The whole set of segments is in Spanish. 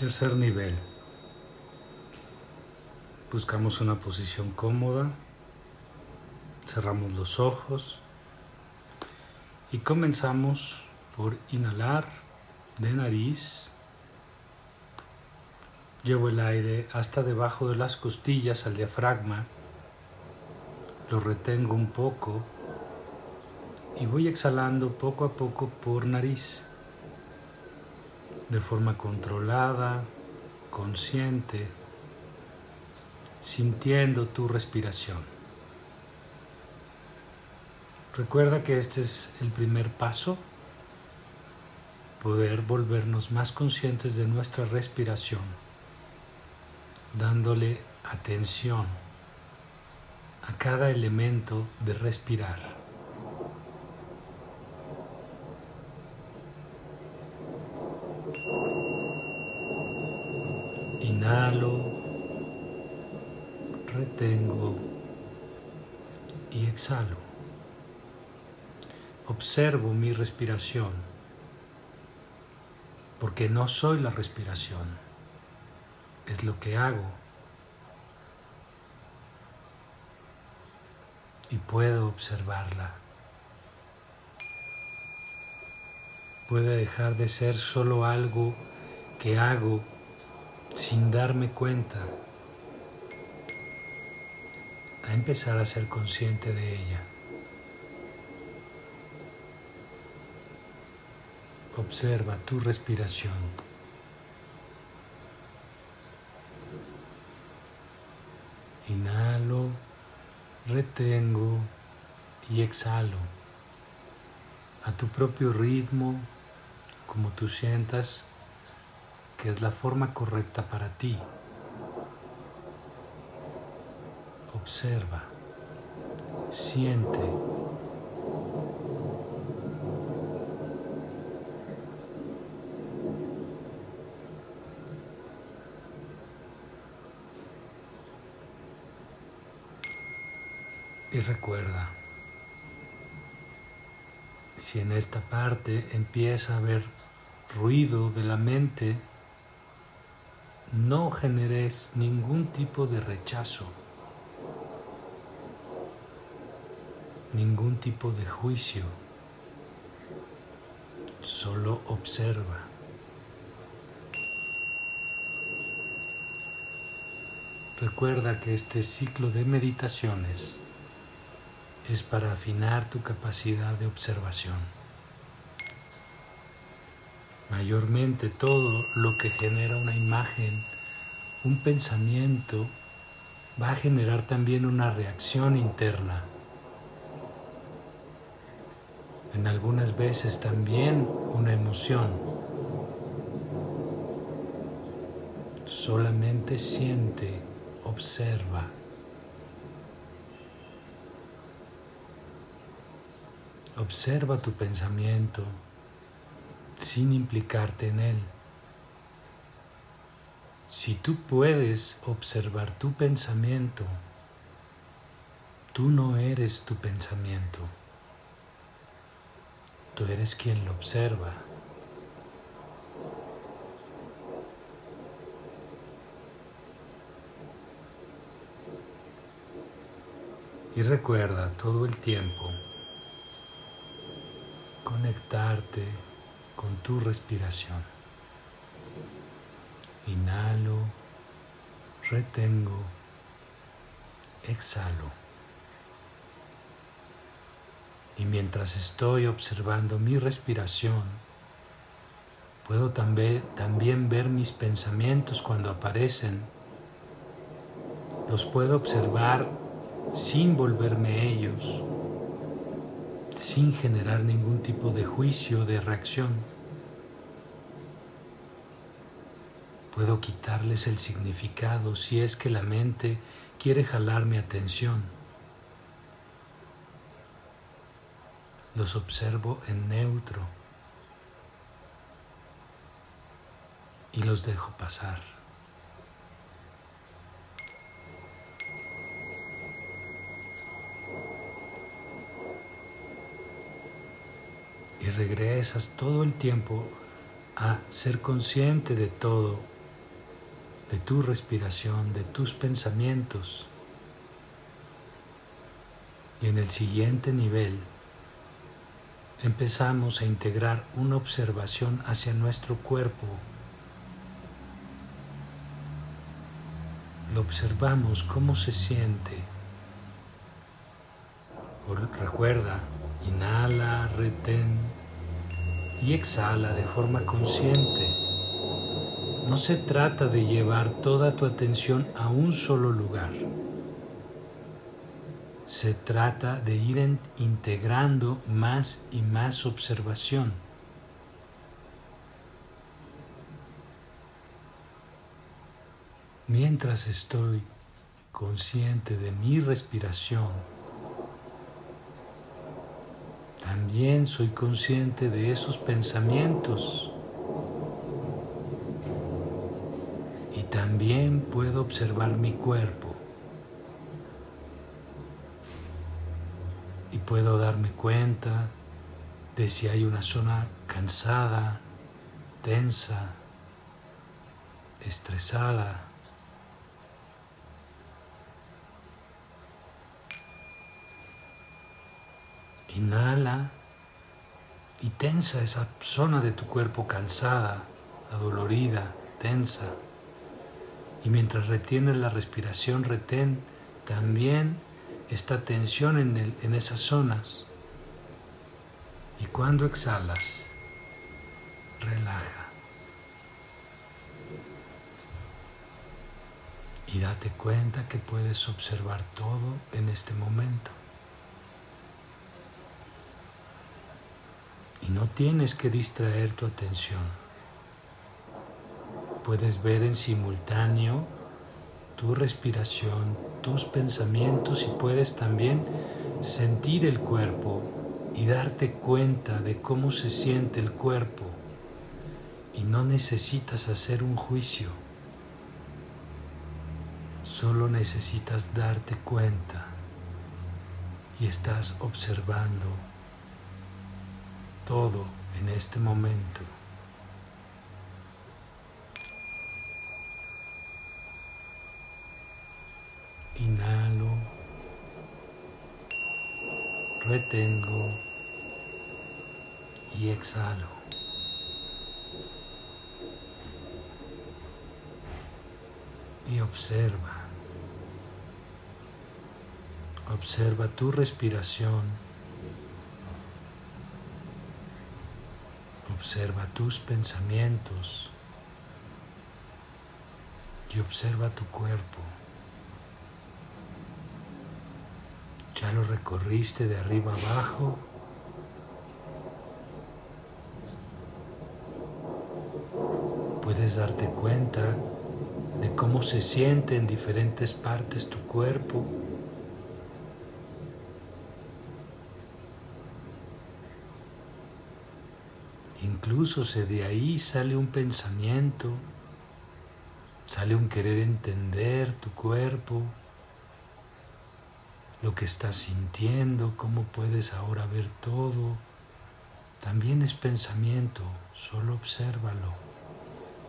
Tercer nivel. Buscamos una posición cómoda, cerramos los ojos y comenzamos por inhalar de nariz. Llevo el aire hasta debajo de las costillas al diafragma, lo retengo un poco y voy exhalando poco a poco por nariz de forma controlada, consciente, sintiendo tu respiración. Recuerda que este es el primer paso, poder volvernos más conscientes de nuestra respiración, dándole atención a cada elemento de respirar. Inhalo, retengo y exhalo. Observo mi respiración, porque no soy la respiración, es lo que hago. Y puedo observarla. Puede dejar de ser solo algo que hago sin darme cuenta, a empezar a ser consciente de ella. Observa tu respiración. Inhalo, retengo y exhalo a tu propio ritmo, como tú sientas que es la forma correcta para ti. Observa, siente. Y recuerda, si en esta parte empieza a haber ruido de la mente, no generes ningún tipo de rechazo, ningún tipo de juicio, solo observa. Recuerda que este ciclo de meditaciones es para afinar tu capacidad de observación. Mayormente todo lo que genera una imagen, un pensamiento, va a generar también una reacción interna. En algunas veces también una emoción. Solamente siente, observa. Observa tu pensamiento sin implicarte en él. Si tú puedes observar tu pensamiento, tú no eres tu pensamiento. Tú eres quien lo observa. Y recuerda todo el tiempo conectarte con tu respiración. Inhalo, retengo, exhalo. Y mientras estoy observando mi respiración, puedo también, ver mis pensamientos cuando aparecen. Los puedo observar sin volverme ellos sin generar ningún tipo de juicio, de reacción. Puedo quitarles el significado si es que la mente quiere jalar mi atención. Los observo en neutro y los dejo pasar. y regresas todo el tiempo a ser consciente de todo de tu respiración, de tus pensamientos. Y en el siguiente nivel empezamos a integrar una observación hacia nuestro cuerpo. Lo observamos cómo se siente. Recuerda, inhala, retén y exhala de forma consciente. No se trata de llevar toda tu atención a un solo lugar. Se trata de ir integrando más y más observación. Mientras estoy consciente de mi respiración, también soy consciente de esos pensamientos. También puedo observar mi cuerpo. Y puedo darme cuenta de si hay una zona cansada, tensa, estresada. Inhala y tensa esa zona de tu cuerpo cansada, adolorida, tensa. Y mientras retienes la respiración, retén también esta tensión en, en esas zonas. Y cuando exhalas, relaja. Y date cuenta que puedes observar todo en este momento. Y no tienes que distraer tu atención. Puedes ver en simultáneo tu respiración, tus pensamientos y puedes también sentir el cuerpo y darte cuenta de cómo se siente el cuerpo. Y no necesitas hacer un juicio. Solo necesitas darte cuenta y estás observando todo en este momento. Inhalo, retengo y exhalo. Y observa. Observa tu respiración. Observa tus pensamientos y observa tu cuerpo. Ya lo recorriste de arriba abajo. Puedes darte cuenta de cómo se siente en diferentes partes tu cuerpo. Incluso se de ahí sale un pensamiento, sale un querer entender tu cuerpo, lo que estás sintiendo, cómo puedes ahora ver todo. También es pensamiento, solo obsérvalo.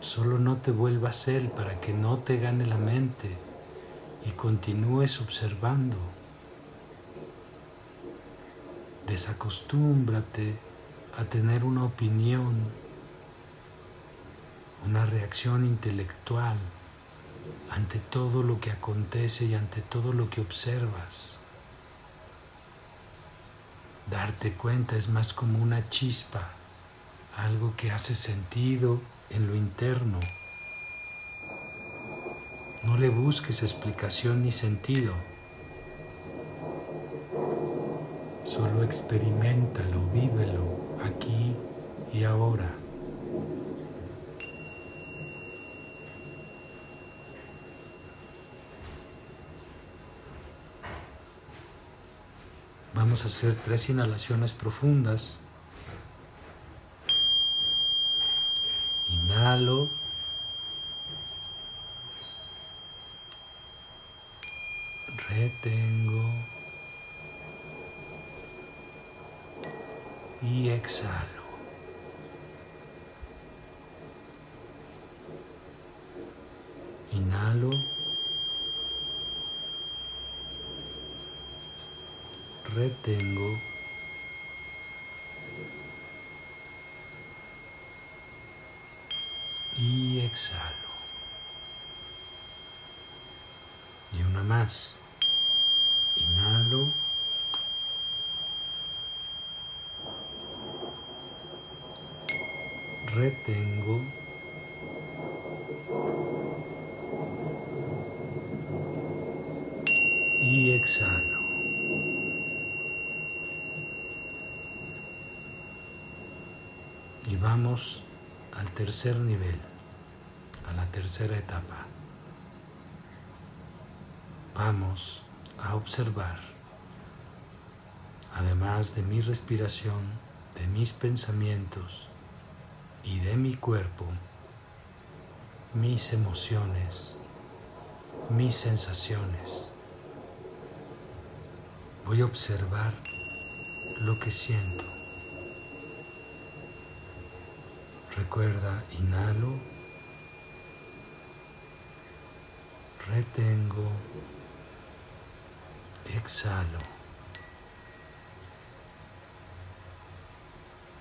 Solo no te vuelvas él para que no te gane la mente y continúes observando. Desacostúmbrate a tener una opinión, una reacción intelectual ante todo lo que acontece y ante todo lo que observas. Darte cuenta es más como una chispa, algo que hace sentido en lo interno. No le busques explicación ni sentido. Solo experimentalo, vívelo aquí y ahora. Vamos a hacer tres inhalaciones profundas. Inhalo. Retengo. y exhalo. Inhalo. Retengo. Y exhalo. Y una más. Inhalo. Retengo. Y exhalo. Vamos al tercer nivel, a la tercera etapa. Vamos a observar, además de mi respiración, de mis pensamientos y de mi cuerpo, mis emociones, mis sensaciones. Voy a observar lo que siento. Recuerda, inhalo, retengo, exhalo.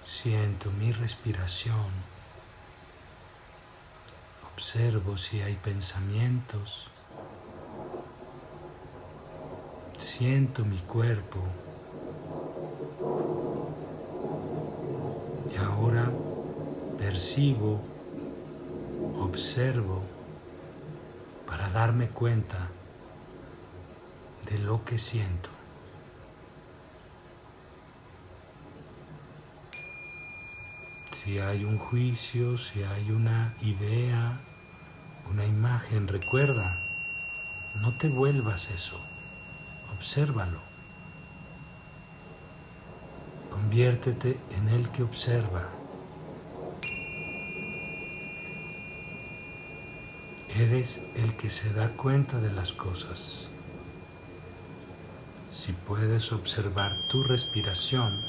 Siento mi respiración. Observo si hay pensamientos. Siento mi cuerpo. Y ahora percibo, observo para darme cuenta de lo que siento. Si hay un juicio, si hay una idea, una imagen, recuerda, no te vuelvas eso, obsérvalo. Conviértete en el que observa. Eres el que se da cuenta de las cosas. Si puedes observar tu respiración,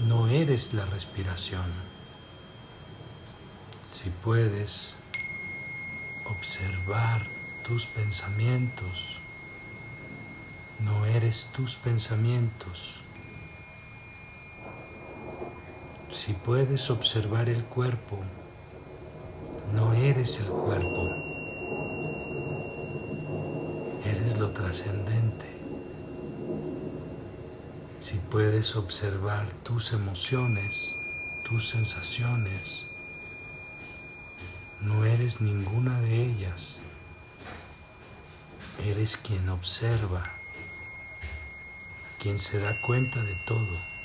no eres la respiración. Si puedes observar tus pensamientos, no eres tus pensamientos. Si puedes observar el cuerpo, no eres el cuerpo. Eres lo trascendente. Si puedes observar tus emociones, tus sensaciones, no eres ninguna de ellas. Eres quien observa, quien se da cuenta de todo.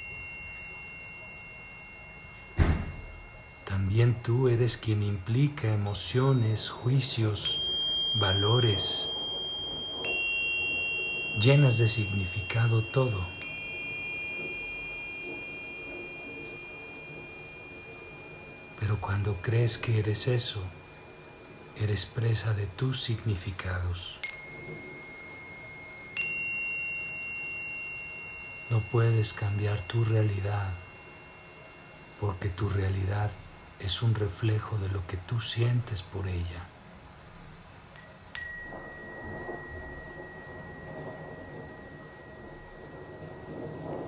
También tú eres quien implica emociones, juicios, valores, llenas de significado todo. Pero cuando crees que eres eso, eres presa de tus significados. No puedes cambiar tu realidad porque tu realidad es un reflejo de lo que tú sientes por ella.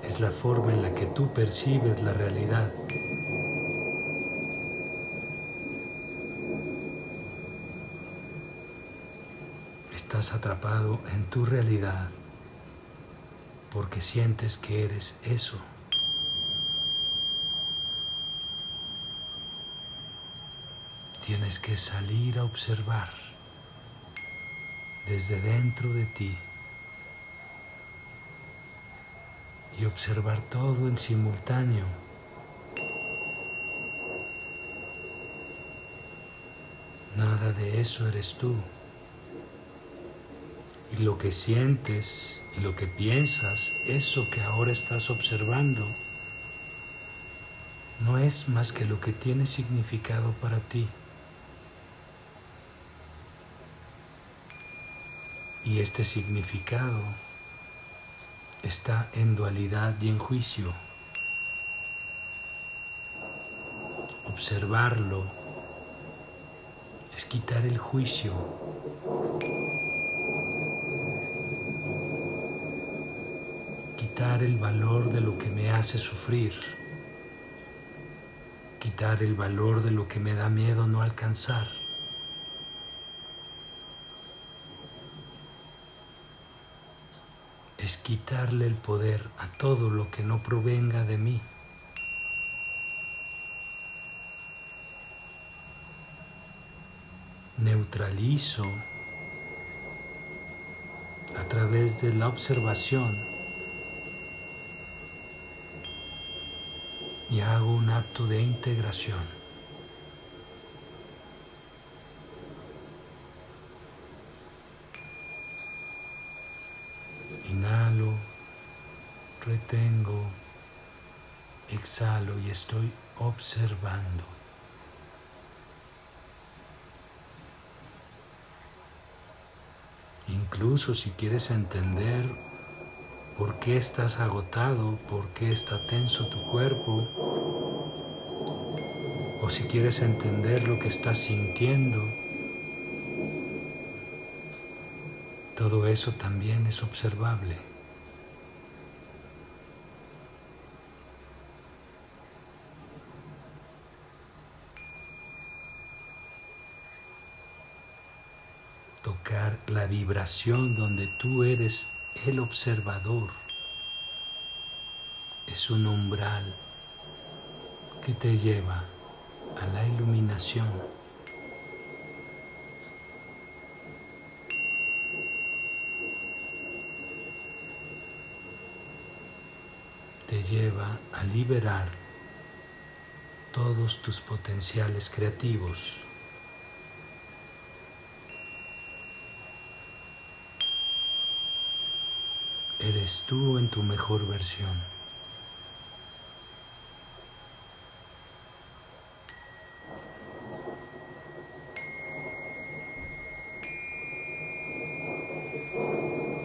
Es la forma en la que tú percibes la realidad. Estás atrapado en tu realidad porque sientes que eres eso. Tienes que salir a observar desde dentro de ti y observar todo en simultáneo. Nada de eso eres tú. Y lo que sientes y lo que piensas, eso que ahora estás observando, no es más que lo que tiene significado para ti. Y este significado está en dualidad y en juicio. Observarlo es quitar el juicio. Quitar el valor de lo que me hace sufrir. Quitar el valor de lo que me da miedo no alcanzar. Es quitarle el poder a todo lo que no provenga de mí. neutralizo a través de la observación y hago un acto de integración. Inhalo, retengo, exhalo y estoy observando. Incluso si quieres entender por qué estás agotado, por qué está tenso tu cuerpo, o si quieres entender lo que estás sintiendo, todo eso también es observable. La vibración donde tú eres el observador. Es un umbral que te lleva a la iluminación. Te lleva a liberar todos tus potenciales creativos. Eres tú en tu mejor versión.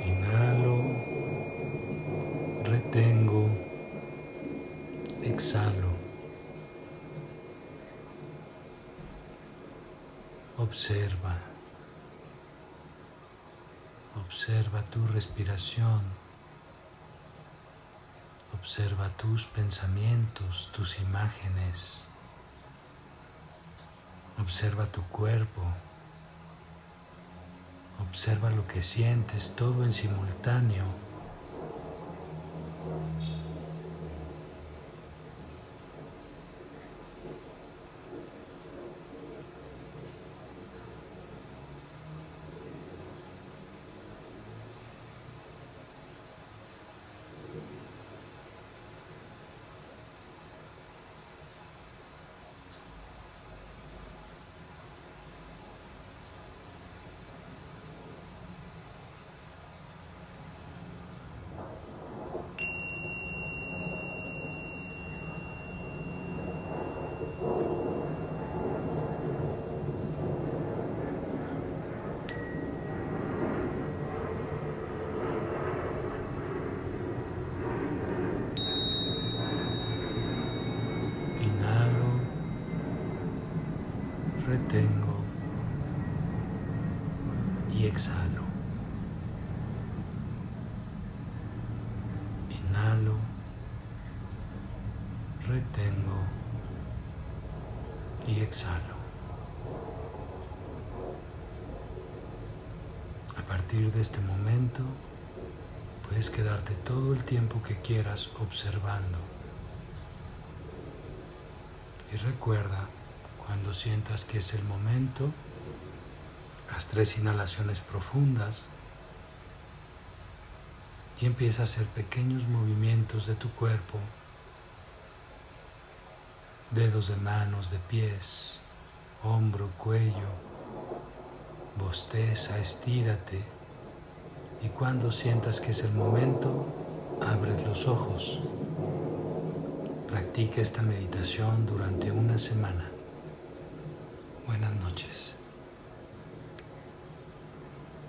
Inhalo, retengo, exhalo. Observa. Observa tu respiración. Observa tus pensamientos, tus imágenes. Observa tu cuerpo. Observa lo que sientes, todo en simultáneo. retengo y exhalo. Inhalo, retengo y exhalo. A partir de este momento, puedes quedarte todo el tiempo que quieras observando. Y recuerda cuando sientas que es el momento, haz tres inhalaciones profundas y empieza a hacer pequeños movimientos de tu cuerpo, dedos de manos, de pies, hombro, cuello, bosteza, estírate y cuando sientas que es el momento, abres los ojos. Practica esta meditación durante una semana. Buenas noches.